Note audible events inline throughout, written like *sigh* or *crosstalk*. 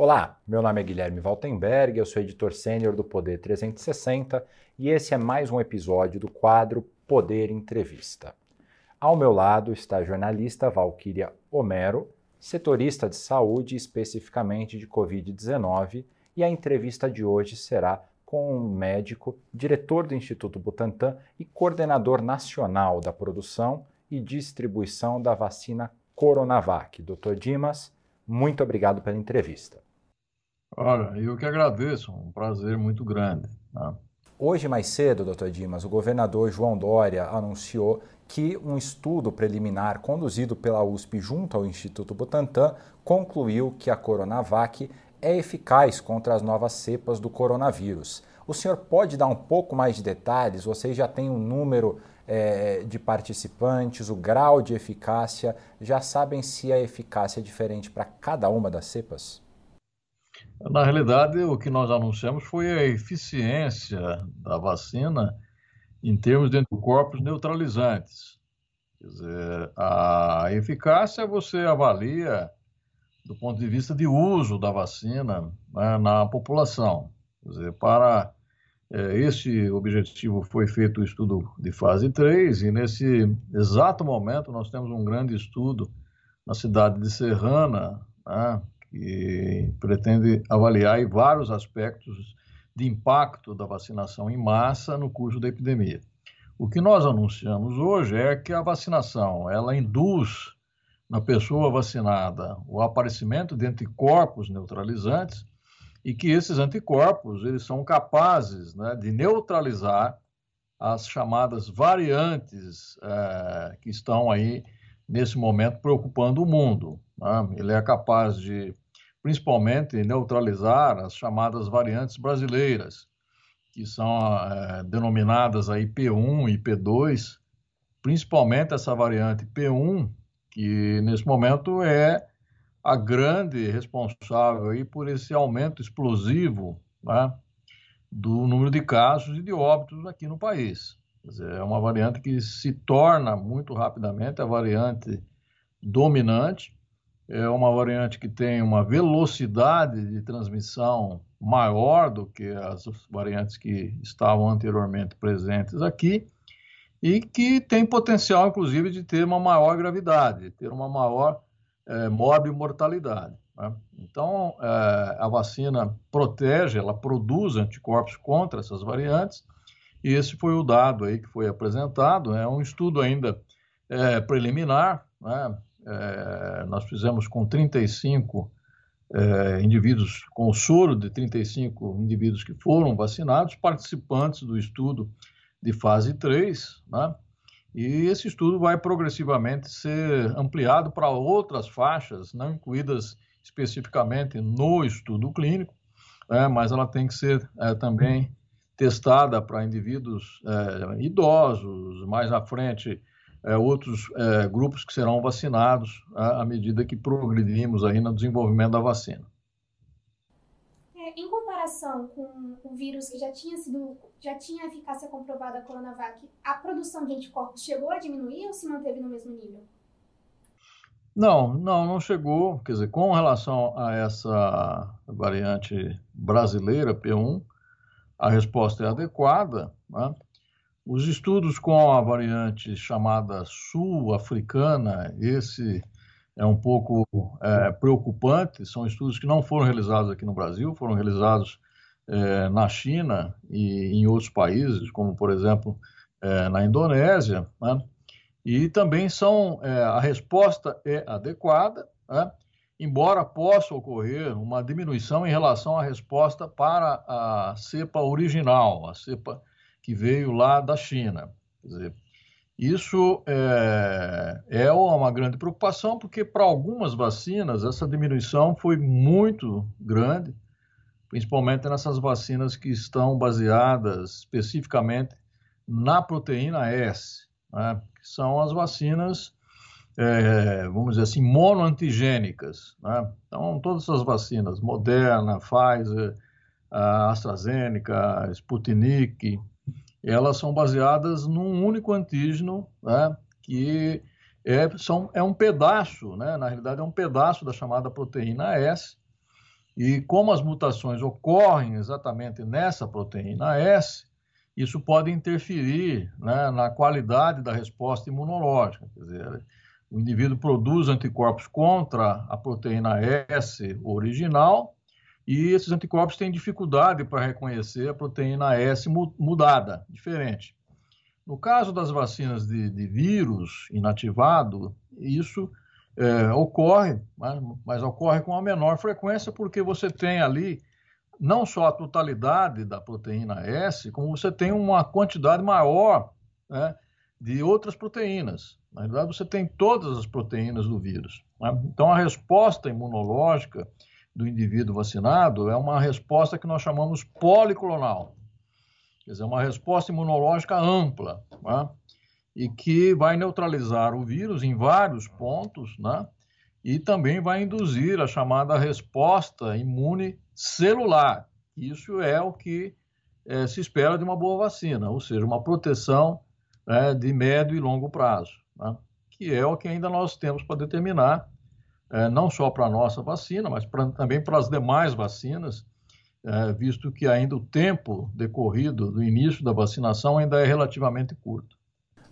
Olá, meu nome é Guilherme Valtenberg, eu sou editor sênior do Poder 360 e esse é mais um episódio do quadro Poder Entrevista. Ao meu lado está a jornalista Valquíria Homero, setorista de saúde, especificamente de Covid-19, e a entrevista de hoje será com um médico, diretor do Instituto Butantan e coordenador nacional da produção e distribuição da vacina Coronavac. Dr. Dimas, muito obrigado pela entrevista. Olha, eu que agradeço, um prazer muito grande. Tá? Hoje, mais cedo, doutor Dimas, o governador João Dória anunciou que um estudo preliminar conduzido pela USP junto ao Instituto Butantan concluiu que a Coronavac é eficaz contra as novas cepas do coronavírus. O senhor pode dar um pouco mais de detalhes? Vocês já têm um número é, de participantes, o grau de eficácia, já sabem se a eficácia é diferente para cada uma das cepas? Na realidade, o que nós anunciamos foi a eficiência da vacina em termos de anticorpos neutralizantes. Quer dizer, a eficácia você avalia do ponto de vista de uso da vacina né, na população. Quer dizer, para é, esse objetivo foi feito o estudo de fase 3 e nesse exato momento nós temos um grande estudo na cidade de Serrana, né, que pretende avaliar vários aspectos de impacto da vacinação em massa no curso da epidemia. O que nós anunciamos hoje é que a vacinação ela induz na pessoa vacinada o aparecimento de anticorpos neutralizantes e que esses anticorpos eles são capazes né, de neutralizar as chamadas variantes é, que estão aí nesse momento preocupando o mundo. Né? Ele é capaz de, principalmente, neutralizar as chamadas variantes brasileiras, que são é, denominadas aí P1 e P2, principalmente essa variante P1, que nesse momento é a grande responsável aí por esse aumento explosivo né, do número de casos e de óbitos aqui no país. É uma variante que se torna muito rapidamente a variante dominante, é uma variante que tem uma velocidade de transmissão maior do que as variantes que estavam anteriormente presentes aqui e que tem potencial, inclusive, de ter uma maior gravidade, ter uma maior é, mortalidade. Né? Então, é, a vacina protege, ela produz anticorpos contra essas variantes, e esse foi o dado aí que foi apresentado. É um estudo ainda é, preliminar, né? é, nós fizemos com 35 é, indivíduos, com o soro de 35 indivíduos que foram vacinados, participantes do estudo de fase 3, né? E esse estudo vai progressivamente ser ampliado para outras faixas, não incluídas especificamente no estudo clínico, né? mas ela tem que ser é, também testada para indivíduos é, idosos, mais à frente é, outros é, grupos que serão vacinados à, à medida que progredimos aí no desenvolvimento da vacina comparação com o vírus que já tinha sido, já tinha eficácia comprovada a Coronavac, a produção de anticorpos chegou a diminuir ou se manteve no mesmo nível? Não, não, não chegou. Quer dizer, com relação a essa variante brasileira, P1, a resposta é adequada. Né? Os estudos com a variante chamada sul-africana, esse é um pouco é, preocupante. São estudos que não foram realizados aqui no Brasil, foram realizados é, na China e em outros países, como por exemplo é, na Indonésia, né? e também são é, a resposta é adequada, né? Embora possa ocorrer uma diminuição em relação à resposta para a cepa original, a cepa que veio lá da China. Quer dizer, isso é, é uma grande preocupação, porque para algumas vacinas essa diminuição foi muito grande, principalmente nessas vacinas que estão baseadas especificamente na proteína S, né, que são as vacinas, é, vamos dizer assim, monoantigênicas. Né? Então, todas essas vacinas, Moderna, Pfizer, AstraZeneca, Sputnik, elas são baseadas num único antígeno, né, que é, são, é um pedaço, né, na realidade é um pedaço da chamada proteína S, E como as mutações ocorrem exatamente nessa proteína S, isso pode interferir né, na qualidade da resposta imunológica. Quer dizer, o indivíduo produz anticorpos contra a proteína S original e esses anticorpos têm dificuldade para reconhecer a proteína S mudada, diferente. No caso das vacinas de, de vírus inativado, isso é, ocorre, mas, mas, ocorre com a menor frequência porque você tem ali não só a totalidade da proteína S, como você tem uma quantidade maior né, de outras proteínas. Na verdade, você tem todas as proteínas do vírus. Né? Então, a resposta imunológica do indivíduo vacinado é uma resposta que nós chamamos policlonal. Quer dizer, uma resposta imunológica ampla, né? e que vai neutralizar o vírus em vários pontos, né? e também vai induzir a chamada resposta imune celular. Isso é o que é, se espera de uma boa vacina, ou seja, uma proteção é, de médio e longo prazo, né? que é o que ainda nós temos para determinar, é, não só para a nossa vacina, mas pra, também para as demais vacinas, é, visto que ainda o tempo decorrido do início da vacinação ainda é relativamente curto.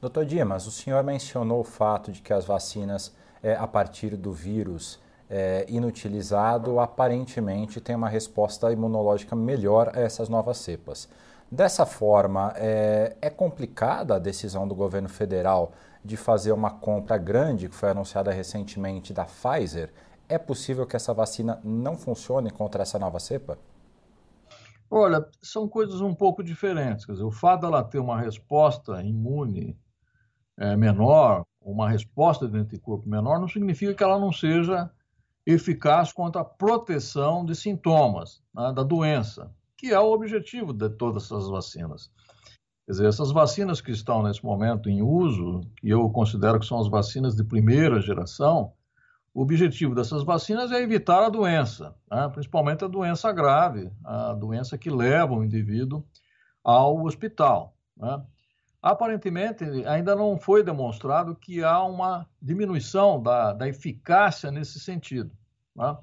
Doutor Dimas, o senhor mencionou o fato de que as vacinas, é, a partir do vírus, é, inutilizado, aparentemente tem uma resposta imunológica melhor a essas novas cepas. Dessa forma, é, é, complicada a decisão do governo federal de fazer uma compra grande, que foi anunciada recentemente da Pfizer. É possível que essa vacina não funcione contra essa nova cepa? Olha, são coisas um pouco diferentes. Dizer, o fato dela ter uma resposta imune é, menor, uma resposta de anticorpo menor, não significa que ela não seja eficaz contra a proteção de sintomas né, da doença, que é o objetivo de todas essas vacinas. Quer dizer, essas vacinas que estão nesse momento em uso, que eu considero que são as vacinas de primeira geração, o objetivo dessas vacinas é evitar a doença, né, principalmente a doença grave, a doença que leva o indivíduo ao hospital. Né. Aparentemente, ainda não foi demonstrado que há uma diminuição da, da eficácia nesse sentido. Né?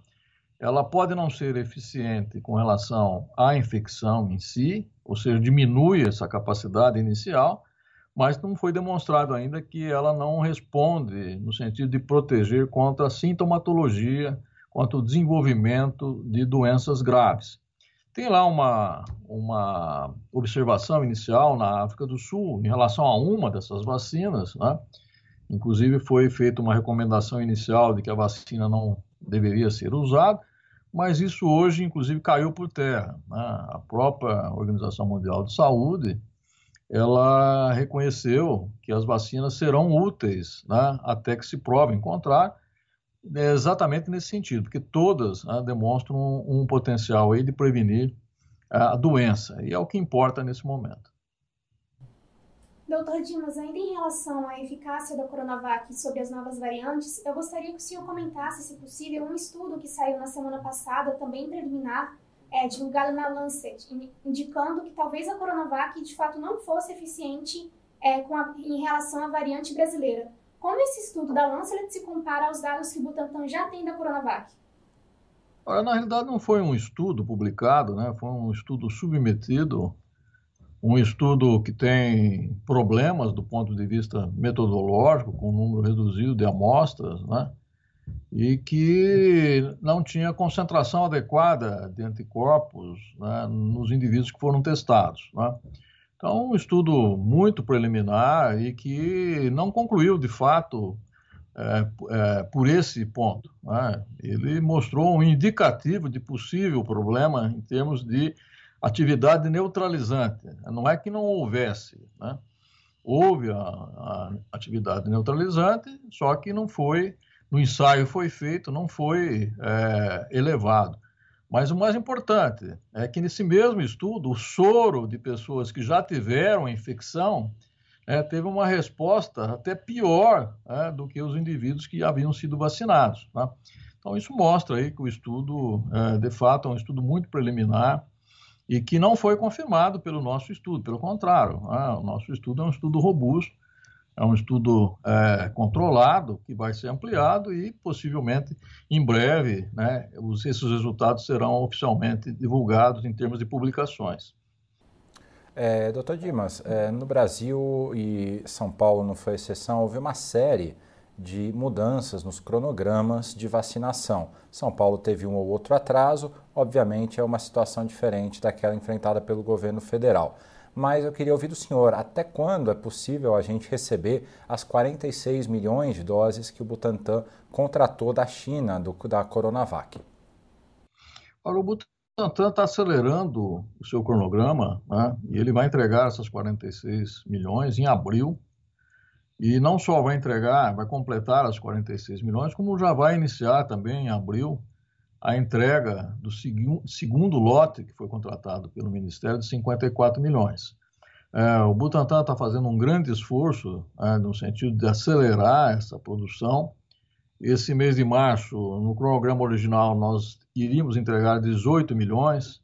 Ela pode não ser eficiente com relação à infecção em si, ou seja, diminui essa capacidade inicial, mas não foi demonstrado ainda que ela não responde no sentido de proteger contra a sintomatologia, contra o desenvolvimento de doenças graves. Tem lá uma, uma observação inicial na África do Sul em relação a uma dessas vacinas, né? Inclusive foi feita uma recomendação inicial de que a vacina não deveria ser usada, mas isso hoje, inclusive, caiu por terra. Né? A própria Organização Mundial de Saúde, ela reconheceu que as vacinas serão úteis né? até que se prove em contrário, é exatamente nesse sentido, porque todas né, demonstram um, um, potencial aí de prevenir a doença, e é o que importa nesse momento. Doutor Dimas, ainda em relação à eficácia da Coronavac sobre as novas variantes, eu gostaria que o senhor comentasse, se possível, um estudo que saiu na semana passada, também preliminar, é, divulgado na Lancet, indicando que talvez a Coronavac de fato não fosse eficiente é, a, em relação à variante brasileira. Como esse estudo da Lancet se compara aos dados que o Butantan já tem da Coronavac? Olha, na realidade não foi um estudo publicado, né? foi um estudo submetido, um estudo que tem problemas do ponto de vista metodológico, com um número reduzido de amostras, né? e que não tinha concentração adequada de anticorpos né? nos indivíduos que foram testados. Né? Então, um estudo muito preliminar e que não concluiu, de fato, é, é, por esse ponto. Né? Ele mostrou um indicativo de possível problema em termos de atividade neutralizante. Não é que não houvesse, né? houve a, a, atividade neutralizante, só que não foi, no ensaio foi feito, não foi é, elevado. Mas o mais importante é que nesse mesmo estudo, o soro de pessoas que já tiveram infecção é, teve uma resposta até pior é, do que os indivíduos que haviam sido vacinados. Tá? Então, isso mostra aí que o estudo, é, de fato, é um estudo muito preliminar e que não foi confirmado pelo nosso estudo, pelo contrário, né? o nosso estudo é um estudo robusto, é um estudo é, controlado que vai ser ampliado e possivelmente em breve, né, os, esses resultados serão oficialmente divulgados em termos de publicações. É, doutor Dimas, é, no Brasil e São Paulo não foi exceção, houve uma série de mudanças nos cronogramas de vacinação. São Paulo teve um ou outro atraso, obviamente é uma situação diferente daquela enfrentada pelo governo federal mas eu queria ouvir do senhor até quando é possível a gente receber as 46 milhões de doses que o Butantan contratou da China, do, da Coronavac? O Butantan está acelerando o seu cronograma né, e ele vai entregar essas 46 milhões em abril. E não só vai entregar, vai completar as 46 milhões, como já vai iniciar também em abril a entrega do segundo lote que foi contratado pelo Ministério de 54 milhões. É, o Butantan está fazendo um grande esforço é, no sentido de acelerar essa produção. Esse mês de março, no cronograma original, nós iríamos entregar 18 milhões,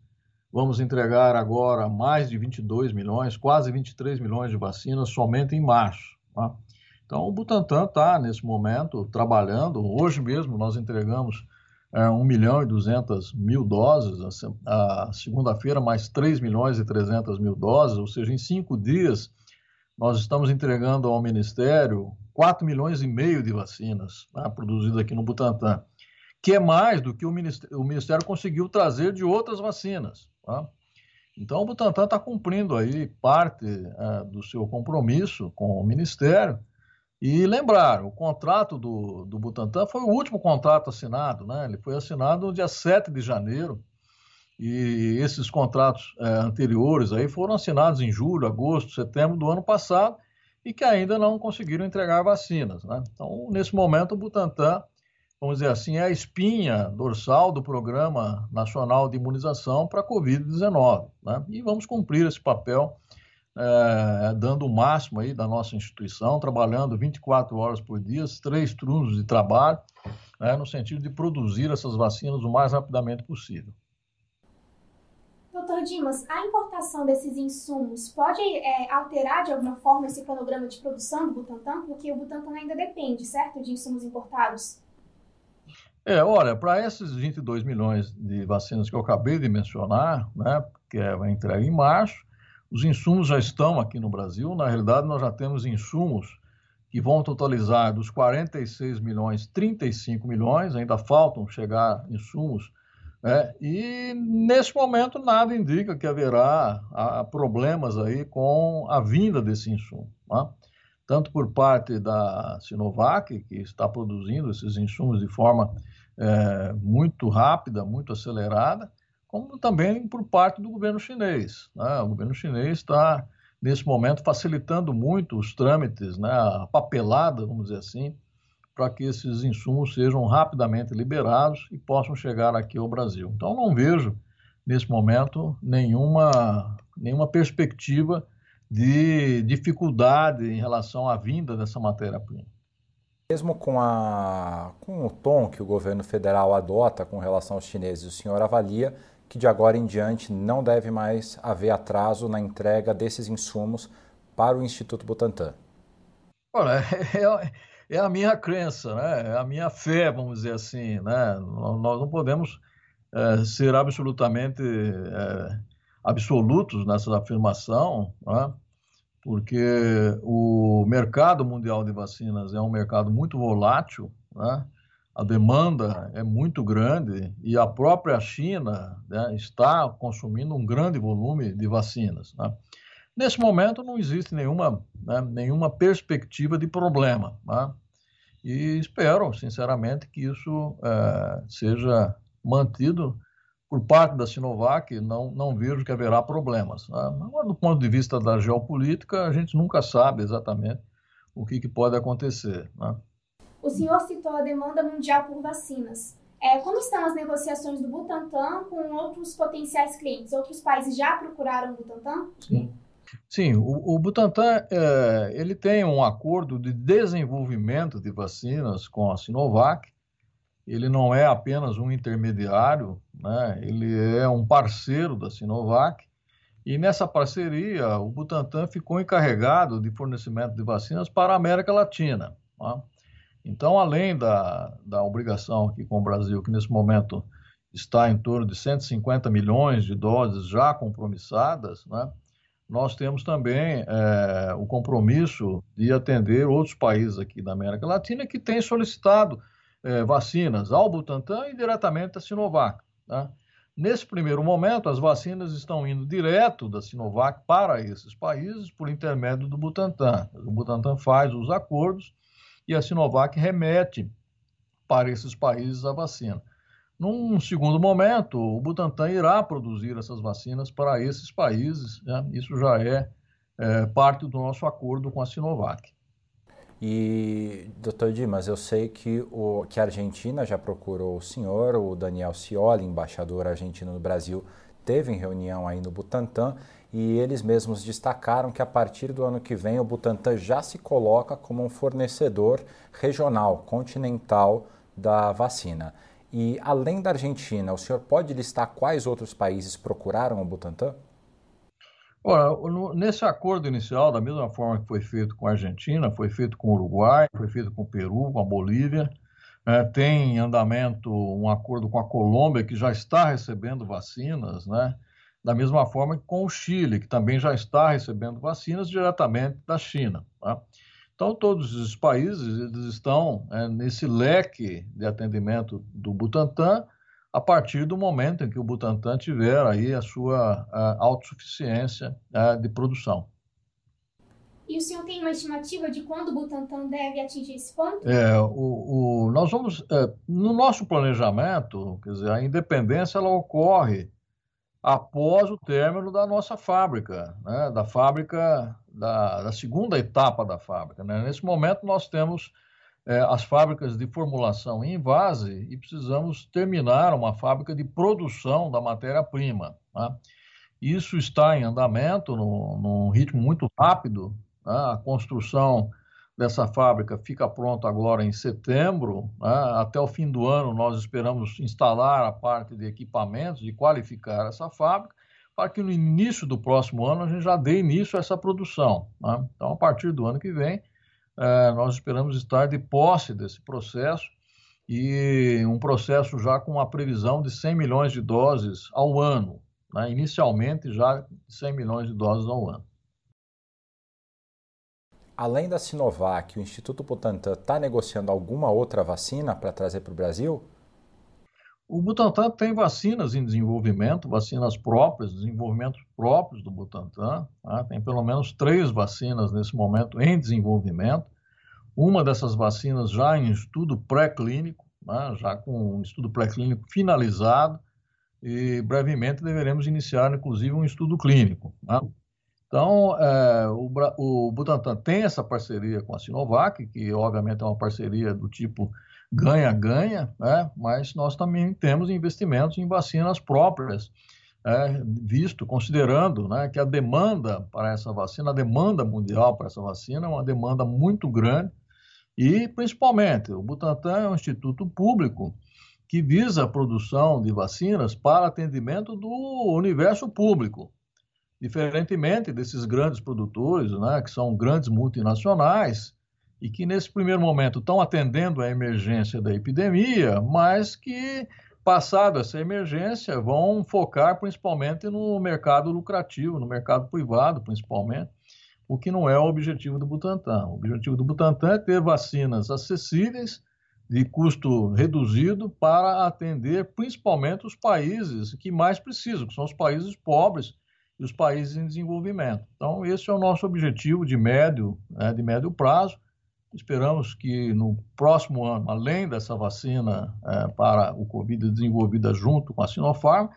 vamos entregar agora mais de 22 milhões, quase 23 milhões de vacinas somente em março. Tá? Então, o Butantan está, nesse momento, trabalhando. Hoje mesmo nós entregamos é, 1 milhão e 200 mil doses, a, segunda-feira mais 3 milhões e 300 mil doses, ou seja, em cinco dias nós estamos entregando ao Ministério 4 milhões e meio de vacinas né, produzidas aqui no Butantan, que é mais do que o Ministério, o Ministério conseguiu trazer de outras vacinas. Tá? Então, o Butantan está cumprindo aí parte é, do seu compromisso com o Ministério, e lembrar, o contrato do, do Butantan foi o último contrato assinado, né? Ele foi assinado no dia 7 de janeiro. E esses contratos é, anteriores aí foram assinados em julho, agosto, setembro do ano passado e que ainda não conseguiram entregar vacinas. Né? Então, nesse momento, o Butantan, vamos dizer assim, é a espinha dorsal do Programa Nacional de Imunização para a Covid-19. Né? E vamos cumprir esse papel é, dando o máximo aí da nossa instituição, trabalhando 24 horas por dia, três turnos de trabalho, né, no sentido de produzir essas vacinas o mais rapidamente possível. Doutor Dimas, a importação desses insumos pode é, alterar de alguma forma esse cronograma de produção do Butantan? Porque o Butantan ainda depende, certo, de insumos importados? É, olha, para esses 22 milhões de vacinas que eu acabei de mencionar, né, que é, vai entrar em março, os insumos já estão aqui no Brasil. Na realidade, nós já temos insumos que vão totalizar dos 46 milhões, 35 milhões, ainda faltam chegar insumos. Né? E nesse momento nada indica que haverá problemas aí com a vinda desse insumo. Tá? Tanto por parte da Sinovac, que está produzindo esses insumos de forma é, muito rápida, muito acelerada, como também por parte do governo chinês. Né? O governo chinês está, nesse momento, facilitando muito os trâmites, né? a papelada, vamos dizer assim, para que esses insumos sejam rapidamente liberados e possam chegar aqui ao Brasil. Então, não vejo, nesse momento, nenhuma, nenhuma perspectiva de dificuldade em relação à vinda dessa matéria-prima. Mesmo com, a, com o tom que o governo federal adota com relação aos chineses, o senhor avalia que de agora em diante não deve mais haver atraso na entrega desses insumos para o Instituto Butantan? Olha, *laughs* é, é a minha crença, né? é a minha fé, vamos dizer assim. Né? Nós não podemos é, ser absolutamente é, absolutos nessa afirmação, né? Porque o mercado mundial de vacinas é um mercado muito volátil, né? a demanda é muito grande e a própria China né, está consumindo um grande volume de vacinas. Né? Nesse momento não existe nenhuma, né, nenhuma perspectiva de problema. Né? E espero, sinceramente, que isso é, seja mantido por parte da Sinovac, não, não vejo que haverá problemas. Né? Agora, do ponto de vista da geopolítica, a gente nunca sabe exatamente o que, que pode acontecer. Né? O senhor citou a demanda mundial por vacinas. É, como estão as negociações do Butantan com outros potenciais clientes? Outros países já procuraram o Butantan? Sim. Sim, o, o Butantan é, ele tem um acordo de desenvolvimento de vacinas com a Sinovac. Ele não é apenas um intermediário, né? ele é um parceiro da Sinovac E nessa parceria, o Butantan ficou encarregado de fornecimento de vacinas para a América Latina. Tá? Então, além da, da obrigação aqui com o Brasil, que nesse momento está em torno de 150 milhões de doses já compromissadas, né? nós temos também é, o compromisso de atender outros países aqui da América Latina que têm solicitado é, vacinas ao Butantan e diretamente à Sinovac. Tá? Nesse primeiro momento, as vacinas estão indo direto da Sinovac para esses países por intermédio do Butantan. O Butantan faz os acordos e a Sinovac remete para esses países a vacina. Num segundo momento, o Butantan irá produzir essas vacinas para esses países. Né? Isso já é, é parte do nosso acordo com a Sinovac. E, doutor Dimas, eu sei que, o, que a Argentina já procurou o senhor, o Daniel Scioli, embaixador argentino no Brasil, teve em reunião aí no Butantan e eles mesmos destacaram que a partir do ano que vem o Butantan já se coloca como um fornecedor regional, continental da vacina. E além da Argentina, o senhor pode listar quais outros países procuraram o Butantan? Ora, nesse acordo inicial, da mesma forma que foi feito com a Argentina, foi feito com o Uruguai, foi feito com o Peru, com a Bolívia, é, tem em andamento um acordo com a Colômbia, que já está recebendo vacinas, né? da mesma forma que com o Chile, que também já está recebendo vacinas diretamente da China. Tá? Então, todos os países eles estão é, nesse leque de atendimento do Butantan, a partir do momento em que o Butantan tiver aí a sua a autossuficiência a, de produção. E o senhor tem uma estimativa de quando o Butantan deve atingir esse ponto? É, o, o nós vamos, é, no nosso planejamento, quer dizer, a independência ela ocorre após o término da nossa fábrica, né, da fábrica, da, da segunda etapa da fábrica. Né? Nesse momento nós temos é, as fábricas de formulação em vase e precisamos terminar uma fábrica de produção da matéria-prima. Tá? Isso está em andamento, no, num ritmo muito rápido. Tá? A construção dessa fábrica fica pronta agora em setembro. Né? Até o fim do ano, nós esperamos instalar a parte de equipamentos e qualificar essa fábrica para que no início do próximo ano a gente já dê início a essa produção. Né? Então, a partir do ano que vem, é, nós esperamos estar de posse desse processo e um processo já com uma previsão de 100 milhões de doses ao ano, né? inicialmente já 100 milhões de doses ao ano. Além da Sinovac, o Instituto Butantan está negociando alguma outra vacina para trazer para o Brasil? O Butantan tem vacinas em desenvolvimento, vacinas próprias, desenvolvimentos próprios do Butantan. Tá? Tem pelo menos três vacinas nesse momento em desenvolvimento. Uma dessas vacinas já em estudo pré-clínico, né? já com um estudo pré-clínico finalizado, e brevemente deveremos iniciar, inclusive, um estudo clínico. Né? Então, é, o, o Butantan tem essa parceria com a Sinovac, que obviamente é uma parceria do tipo ganha-ganha, né? mas nós também temos investimentos em vacinas próprias, é, visto, considerando né, que a demanda para essa vacina, a demanda mundial para essa vacina é uma demanda muito grande. E, principalmente, o Butantan é um instituto público que visa a produção de vacinas para atendimento do universo público, diferentemente desses grandes produtores, né, que são grandes multinacionais, e que nesse primeiro momento estão atendendo a emergência da epidemia, mas que passada essa emergência vão focar principalmente no mercado lucrativo, no mercado privado principalmente, o que não é o objetivo do Butantan. O objetivo do Butantan é ter vacinas acessíveis de custo reduzido para atender principalmente os países que mais precisam, que são os países pobres e os países em desenvolvimento. Então, esse é o nosso objetivo de médio, né, de médio prazo, Esperamos que no próximo ano, além dessa vacina é, para o Covid desenvolvida junto com a Sinopharm,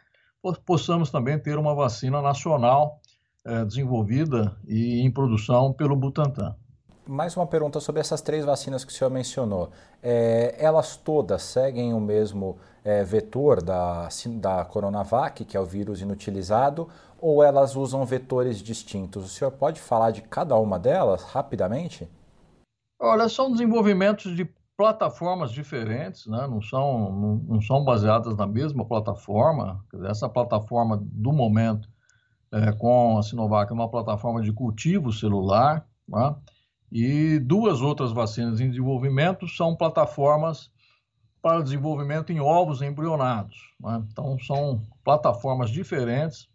possamos também ter uma vacina nacional é, desenvolvida e em produção pelo Butantan. Mais uma pergunta sobre essas três vacinas que o senhor mencionou. É, elas todas seguem o mesmo é, vetor da, da Coronavac, que é o vírus inutilizado, ou elas usam vetores distintos? O senhor pode falar de cada uma delas rapidamente? Olha, são desenvolvimentos de plataformas diferentes, né? não, são, não, não são baseadas na mesma plataforma. Essa plataforma, do momento, é, com a Sinovac uma plataforma de cultivo celular, né? e duas outras vacinas em desenvolvimento são plataformas para desenvolvimento em ovos embrionados. Né? Então, são plataformas diferentes,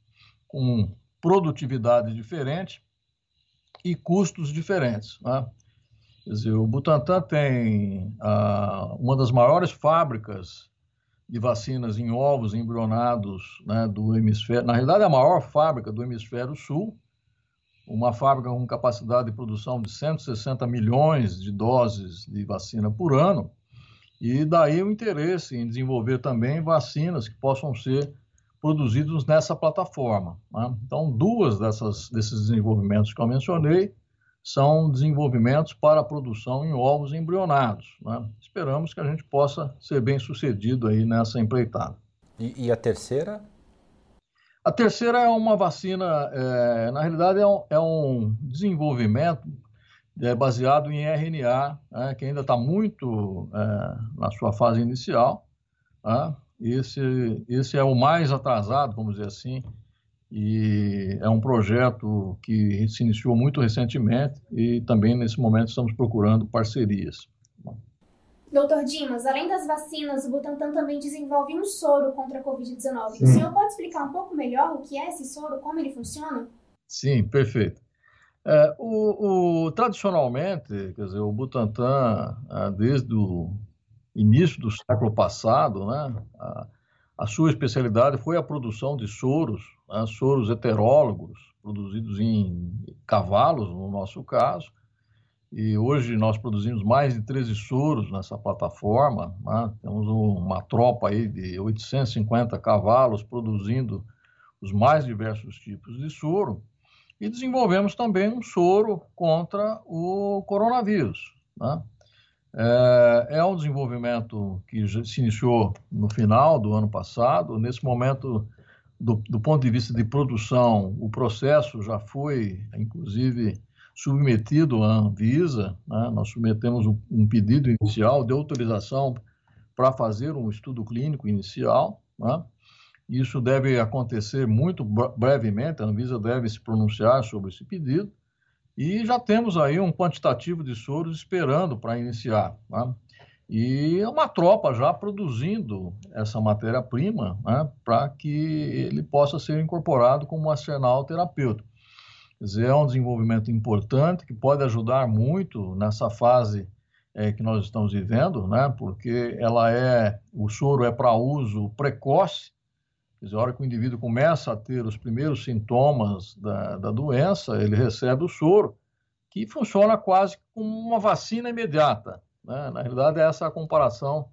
com produtividade diferente e custos diferentes. Né? Quer dizer, o Butantan tem ah, uma das maiores fábricas de vacinas em ovos embrionados né, do hemisfério, na realidade é a maior fábrica do hemisfério sul, uma fábrica com capacidade de produção de 160 milhões de doses de vacina por ano, e daí o interesse em desenvolver também vacinas que possam ser produzidos nessa plataforma. Né? Então, duas dessas, desses desenvolvimentos que eu mencionei são desenvolvimentos para a produção em ovos embrionados. Né? Esperamos que a gente possa ser bem sucedido aí nessa empreitada. E, e a terceira? A terceira é uma vacina, é, na realidade é um, é um desenvolvimento é, baseado em RNA, né, que ainda está muito é, na sua fase inicial. Né? Esse, esse é o mais atrasado, vamos dizer assim, e é um projeto que se iniciou muito recentemente e também nesse momento estamos procurando parcerias. Doutor Dimas, além das vacinas, o Butantan também desenvolve um soro contra a Covid-19. O senhor pode explicar um pouco melhor o que é esse soro, como ele funciona? Sim, perfeito. É, o, o, tradicionalmente, quer dizer, o Butantan, ah, desde o início do século passado, né, a, a sua especialidade foi a produção de soros né, soros heterólogos, produzidos em cavalos, no nosso caso, e hoje nós produzimos mais de 13 soros nessa plataforma, né? temos uma tropa aí de 850 cavalos produzindo os mais diversos tipos de soro, e desenvolvemos também um soro contra o coronavírus. Né? É, é um desenvolvimento que se iniciou no final do ano passado, nesse momento do, do, ponto de vista de produção, o processo já foi, inclusive, submetido à Anvisa. Né? Nós submetemos um, pedido inicial de autorização para fazer um estudo clínico inicial. Né? Isso deve acontecer muito brevemente, a Anvisa deve se pronunciar sobre esse pedido. E já temos aí um quantitativo de soros esperando para iniciar. Né? E é uma tropa já produzindo essa matéria-prima né, para que ele possa ser incorporado como arsenal terapêutico. Quer dizer, é um desenvolvimento importante que pode ajudar muito nessa fase é, que nós estamos vivendo, né, porque ela é, o soro é para uso precoce, quer dizer, a hora que o indivíduo começa a ter os primeiros sintomas da, da doença, ele recebe o soro, que funciona quase como uma vacina imediata. Né? Na realidade, essa é a comparação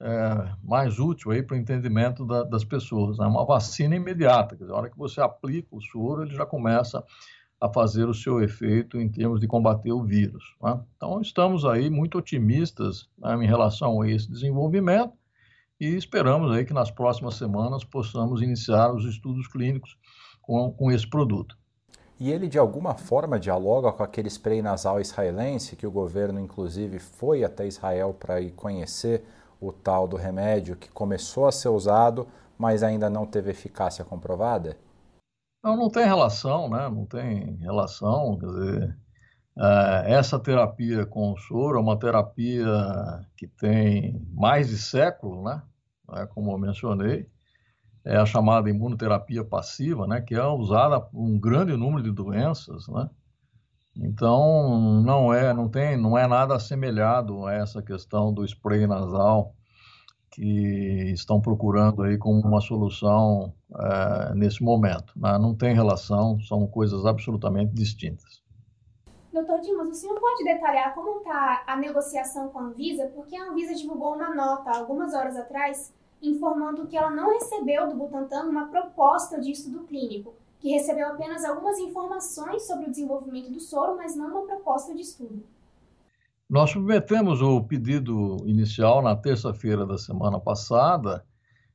é, mais útil para o entendimento da, das pessoas. É né? uma vacina imediata, quer dizer, a hora que você aplica o soro, ele já começa a fazer o seu efeito em termos de combater o vírus. Né? Então, estamos aí muito otimistas né, em relação a esse desenvolvimento e esperamos aí que nas próximas semanas possamos iniciar os estudos clínicos com, com esse produto. E ele de alguma forma dialoga com aquele spray nasal israelense que o governo inclusive foi até Israel para ir conhecer o tal do remédio que começou a ser usado, mas ainda não teve eficácia comprovada? Não, não tem relação, né? Não tem relação. Quer dizer, é, essa terapia com soro é uma terapia que tem mais de século, né? É, como eu mencionei é a chamada imunoterapia passiva, né, que é usada um grande número de doenças, né? Então não é, não tem, não é nada assemelhado a essa questão do spray nasal que estão procurando aí como uma solução é, nesse momento. Né? Não tem relação, são coisas absolutamente distintas. Doutor Dimas, o senhor pode detalhar como está a negociação com a Anvisa? Porque a Anvisa divulgou uma nota algumas horas atrás informando que ela não recebeu do Butantan uma proposta de estudo clínico, que recebeu apenas algumas informações sobre o desenvolvimento do soro, mas não uma proposta de estudo. Nós submetemos o pedido inicial na terça-feira da semana passada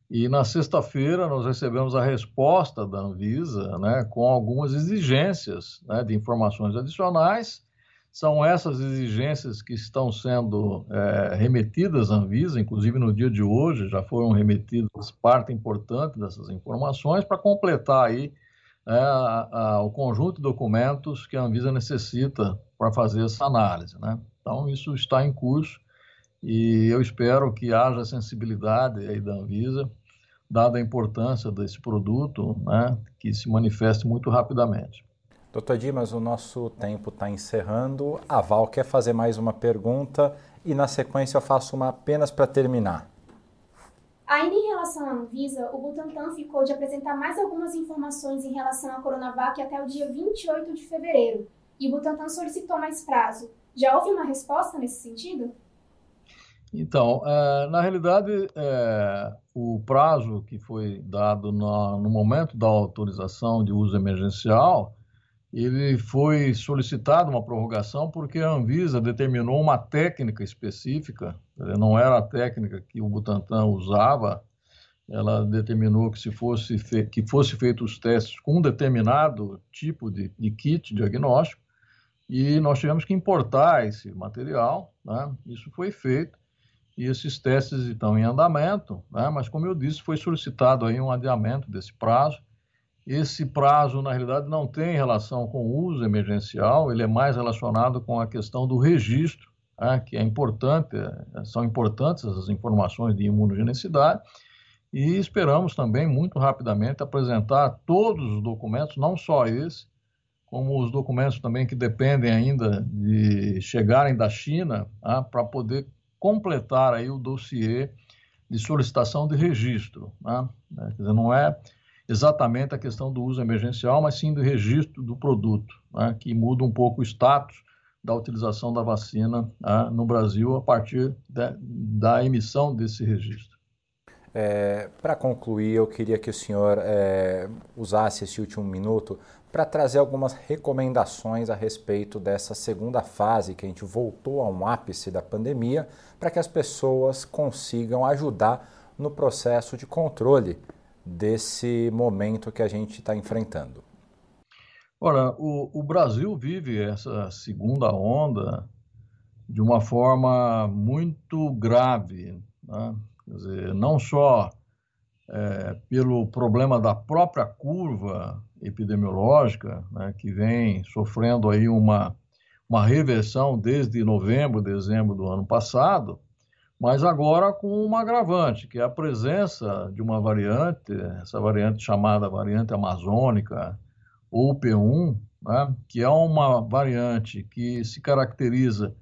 e na sexta-feira nós recebemos a resposta da Anvisa, né, com algumas exigências né, de informações adicionais são essas exigências que estão sendo é, remetidas à Anvisa, inclusive no dia de hoje já foram remetidas parte importante dessas informações para completar aí é, a, a, o conjunto de documentos que a Anvisa necessita para fazer essa análise. Né? Então, isso está em curso e eu espero que haja sensibilidade aí da Anvisa, dada a importância desse produto, né, que se manifeste muito rapidamente. Doutor Dimas, o nosso tempo está encerrando. A Val quer fazer mais uma pergunta e, na sequência, eu faço uma apenas para terminar. Ainda em relação à Anvisa, o Butantan ficou de apresentar mais algumas informações em relação à Coronavac até o dia 28 de fevereiro, e o Butantan solicitou mais prazo. Já houve uma resposta nesse sentido? Então, é, na realidade, é, o prazo que foi dado no, no momento da autorização de uso emergencial, ele foi solicitado uma prorrogação porque a Anvisa determinou uma técnica específica, não era a técnica que o Butantan usava, ela determinou que se fosse que fosse feito os testes com um determinado tipo de, de kit diagnóstico e nós tivemos que importar esse material, né? Isso foi feito e esses testes estão em andamento, né? mas como eu disse, foi solicitado aí um adiamento desse prazo. Esse prazo, na realidade, não tem relação com o uso emergencial, ele é mais relacionado com a questão do registro, né? que é importante, é, são importantes as informações de imunogenicidade, e esperamos também, muito rapidamente, apresentar todos os documentos, não só esse, como os documentos também que dependem ainda de chegarem da China, tá? para poder completar aí o dossiê de solicitação de registro. Né? Quer dizer, não é exatamente a questão do uso emergencial, mas sim do registro do produto, né? que muda um pouco o status da utilização da vacina né? no Brasil a partir de, da emissão desse registro. É, Para concluir, eu queria que o senhor é, usasse esse último minuto para trazer algumas recomendações a respeito dessa segunda fase que a gente voltou a um ápice da pandemia, para que as pessoas consigam ajudar no processo de controle desse momento que a gente está enfrentando. Ora, o, o, Brasil vive essa segunda onda de uma forma muito grave, né? Dizer, não só é, pelo problema da própria curva epidemiológica, né, que vem sofrendo aí uma, uma reversão desde novembro, dezembro do ano passado, mas agora com uma agravante, que é a presença de uma variante, essa variante chamada variante amazônica, ou P1, né, que é uma variante que se caracteriza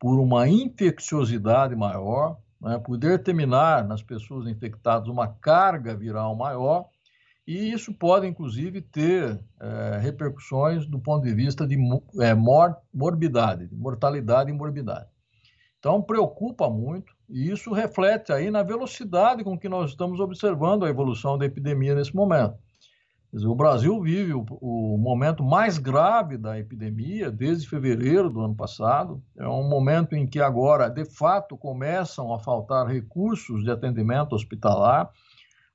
por uma infecciosidade maior, né, por determinar nas pessoas infectadas uma carga viral maior, e isso pode, inclusive, ter é, repercussões do ponto de vista de é, mor morbidade, de mortalidade e morbidade. Então, preocupa muito, e isso reflete aí na velocidade com que nós estamos observando a evolução da epidemia nesse momento. Dizer, o Brasil vive o, o, momento mais grave da epidemia desde fevereiro do ano passado. É um momento em que agora, de fato, começam a faltar recursos de atendimento hospitalar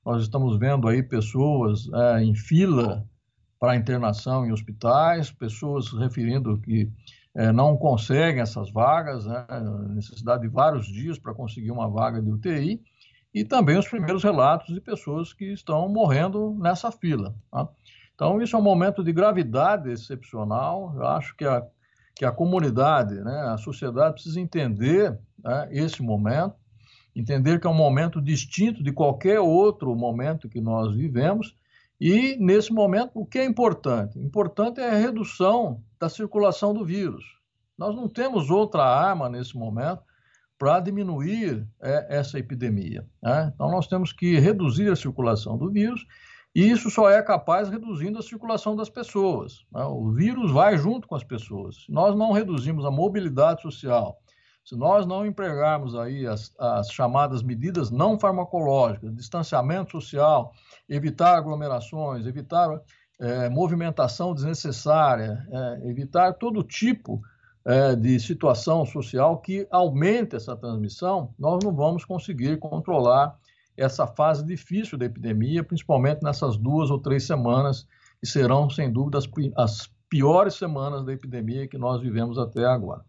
nós estamos vendo aí pessoas é, em fila para internação em hospitais, pessoas referindo que é, não conseguem essas vagas, né, necessidade de vários dias para conseguir uma vaga de UTI, e também os primeiros relatos de pessoas que estão morrendo nessa fila. Tá? Então, isso é um momento de gravidade excepcional. Eu acho que a, que a comunidade, né, a sociedade precisa entender né, esse momento entender que é um momento distinto de qualquer outro momento que nós vivemos. E, nesse momento, o que é importante? Importante é a redução da circulação do vírus. Nós não temos outra arma nesse momento para diminuir é, essa epidemia. Né? Então, nós temos que reduzir a circulação do vírus e isso só é capaz reduzindo a circulação das pessoas. Né? O vírus vai junto com as pessoas. Se nós não reduzimos a mobilidade social, se nós não empregarmos aí as, as chamadas medidas não farmacológicas, distanciamento social, evitar aglomerações, evitar é, movimentação desnecessária, é, evitar todo tipo é, de situação social que aumente essa transmissão, nós não vamos conseguir controlar essa fase difícil da epidemia, principalmente nessas duas ou três semanas, que serão, sem dúvida, as, as piores semanas da epidemia que nós vivemos até agora.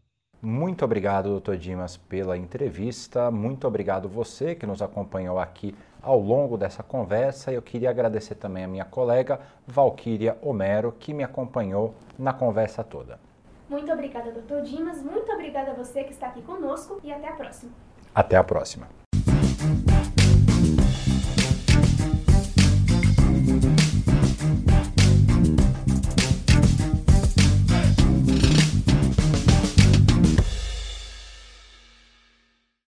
Muito obrigado, doutor Dimas, pela entrevista. Muito obrigado você que nos acompanhou aqui ao longo dessa conversa. Eu queria agradecer também a minha colega Valquíria Homero, que me acompanhou na conversa toda. Muito obrigada, doutor Dimas. Muito obrigada a você que está aqui conosco e até a próxima. Até a próxima.